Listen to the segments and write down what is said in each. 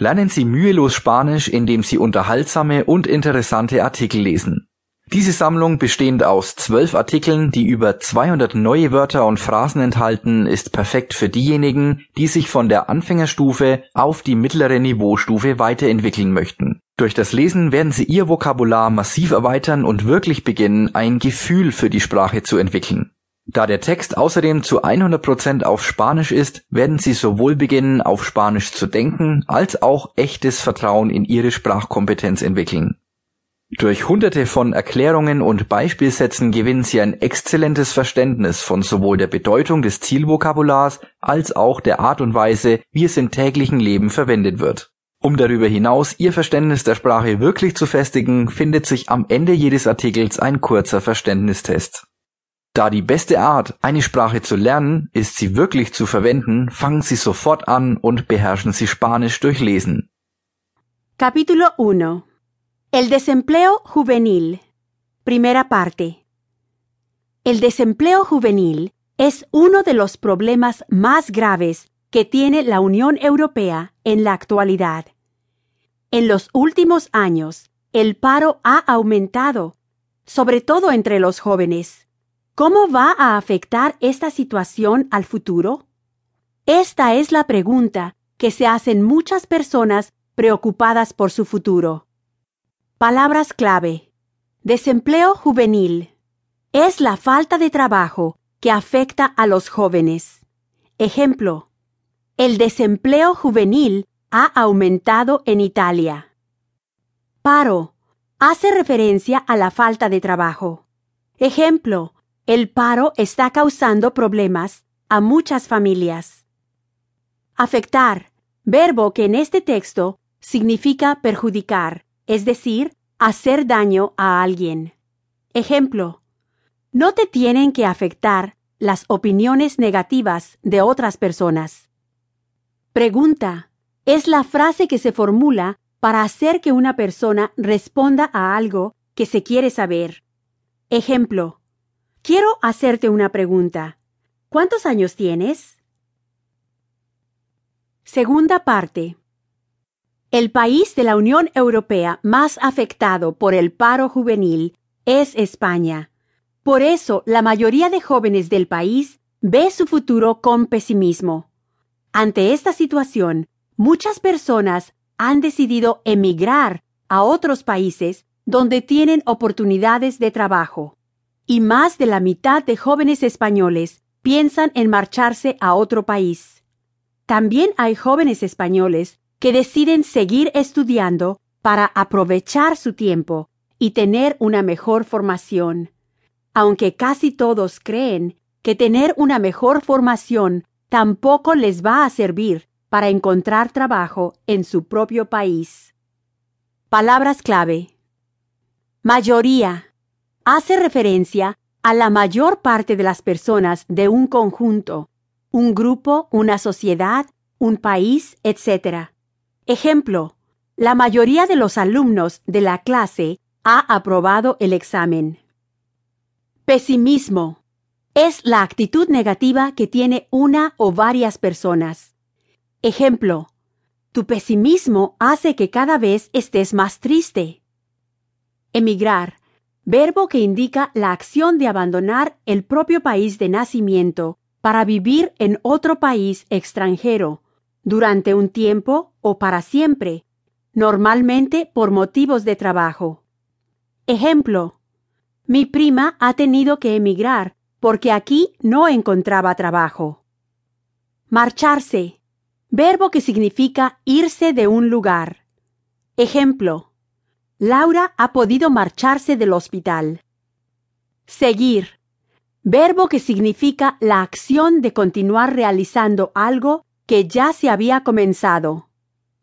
Lernen Sie mühelos Spanisch, indem Sie unterhaltsame und interessante Artikel lesen. Diese Sammlung, bestehend aus zwölf Artikeln, die über 200 neue Wörter und Phrasen enthalten, ist perfekt für diejenigen, die sich von der Anfängerstufe auf die mittlere Niveaustufe weiterentwickeln möchten. Durch das Lesen werden Sie Ihr Vokabular massiv erweitern und wirklich beginnen, ein Gefühl für die Sprache zu entwickeln. Da der Text außerdem zu 100% auf Spanisch ist, werden Sie sowohl beginnen, auf Spanisch zu denken, als auch echtes Vertrauen in Ihre Sprachkompetenz entwickeln. Durch Hunderte von Erklärungen und Beispielsätzen gewinnen Sie ein exzellentes Verständnis von sowohl der Bedeutung des Zielvokabulars als auch der Art und Weise, wie es im täglichen Leben verwendet wird. Um darüber hinaus Ihr Verständnis der Sprache wirklich zu festigen, findet sich am Ende jedes Artikels ein kurzer Verständnistest. Da die beste Art, eine Sprache zu lernen, ist sie wirklich zu verwenden, fangen Sie sofort an und beherrschen Sie Spanisch durch Lesen. Capítulo 1 El desempleo juvenil. Primera parte. El desempleo juvenil es uno de los problemas más graves que tiene la Unión Europea en la actualidad. En los últimos años, el paro ha aumentado, sobre todo entre los jóvenes. ¿Cómo va a afectar esta situación al futuro? Esta es la pregunta que se hacen muchas personas preocupadas por su futuro. Palabras clave. Desempleo juvenil. Es la falta de trabajo que afecta a los jóvenes. Ejemplo. El desempleo juvenil ha aumentado en Italia. Paro. Hace referencia a la falta de trabajo. Ejemplo. El paro está causando problemas a muchas familias. Afectar. Verbo que en este texto significa perjudicar es decir, hacer daño a alguien. Ejemplo, no te tienen que afectar las opiniones negativas de otras personas. Pregunta, es la frase que se formula para hacer que una persona responda a algo que se quiere saber. Ejemplo, quiero hacerte una pregunta. ¿Cuántos años tienes? Segunda parte. El país de la Unión Europea más afectado por el paro juvenil es España. Por eso, la mayoría de jóvenes del país ve su futuro con pesimismo. Ante esta situación, muchas personas han decidido emigrar a otros países donde tienen oportunidades de trabajo. Y más de la mitad de jóvenes españoles piensan en marcharse a otro país. También hay jóvenes españoles que deciden seguir estudiando para aprovechar su tiempo y tener una mejor formación. Aunque casi todos creen que tener una mejor formación tampoco les va a servir para encontrar trabajo en su propio país. Palabras clave. Mayoría. Hace referencia a la mayor parte de las personas de un conjunto, un grupo, una sociedad, un país, etc. Ejemplo, la mayoría de los alumnos de la clase ha aprobado el examen. Pesimismo. Es la actitud negativa que tiene una o varias personas. Ejemplo, tu pesimismo hace que cada vez estés más triste. Emigrar. Verbo que indica la acción de abandonar el propio país de nacimiento para vivir en otro país extranjero, durante un tiempo o para siempre, normalmente por motivos de trabajo. Ejemplo, mi prima ha tenido que emigrar porque aquí no encontraba trabajo. Marcharse, verbo que significa irse de un lugar. Ejemplo, Laura ha podido marcharse del hospital. Seguir, verbo que significa la acción de continuar realizando algo que ya se había comenzado.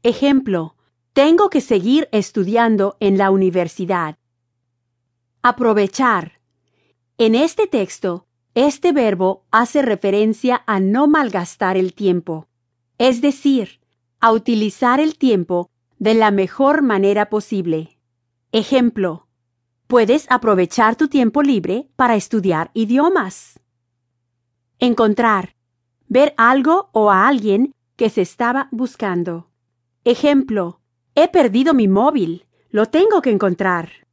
Ejemplo, tengo que seguir estudiando en la universidad. Aprovechar. En este texto, este verbo hace referencia a no malgastar el tiempo, es decir, a utilizar el tiempo de la mejor manera posible. Ejemplo, puedes aprovechar tu tiempo libre para estudiar idiomas. Encontrar ver algo o a alguien que se estaba buscando. Ejemplo, he perdido mi móvil. Lo tengo que encontrar.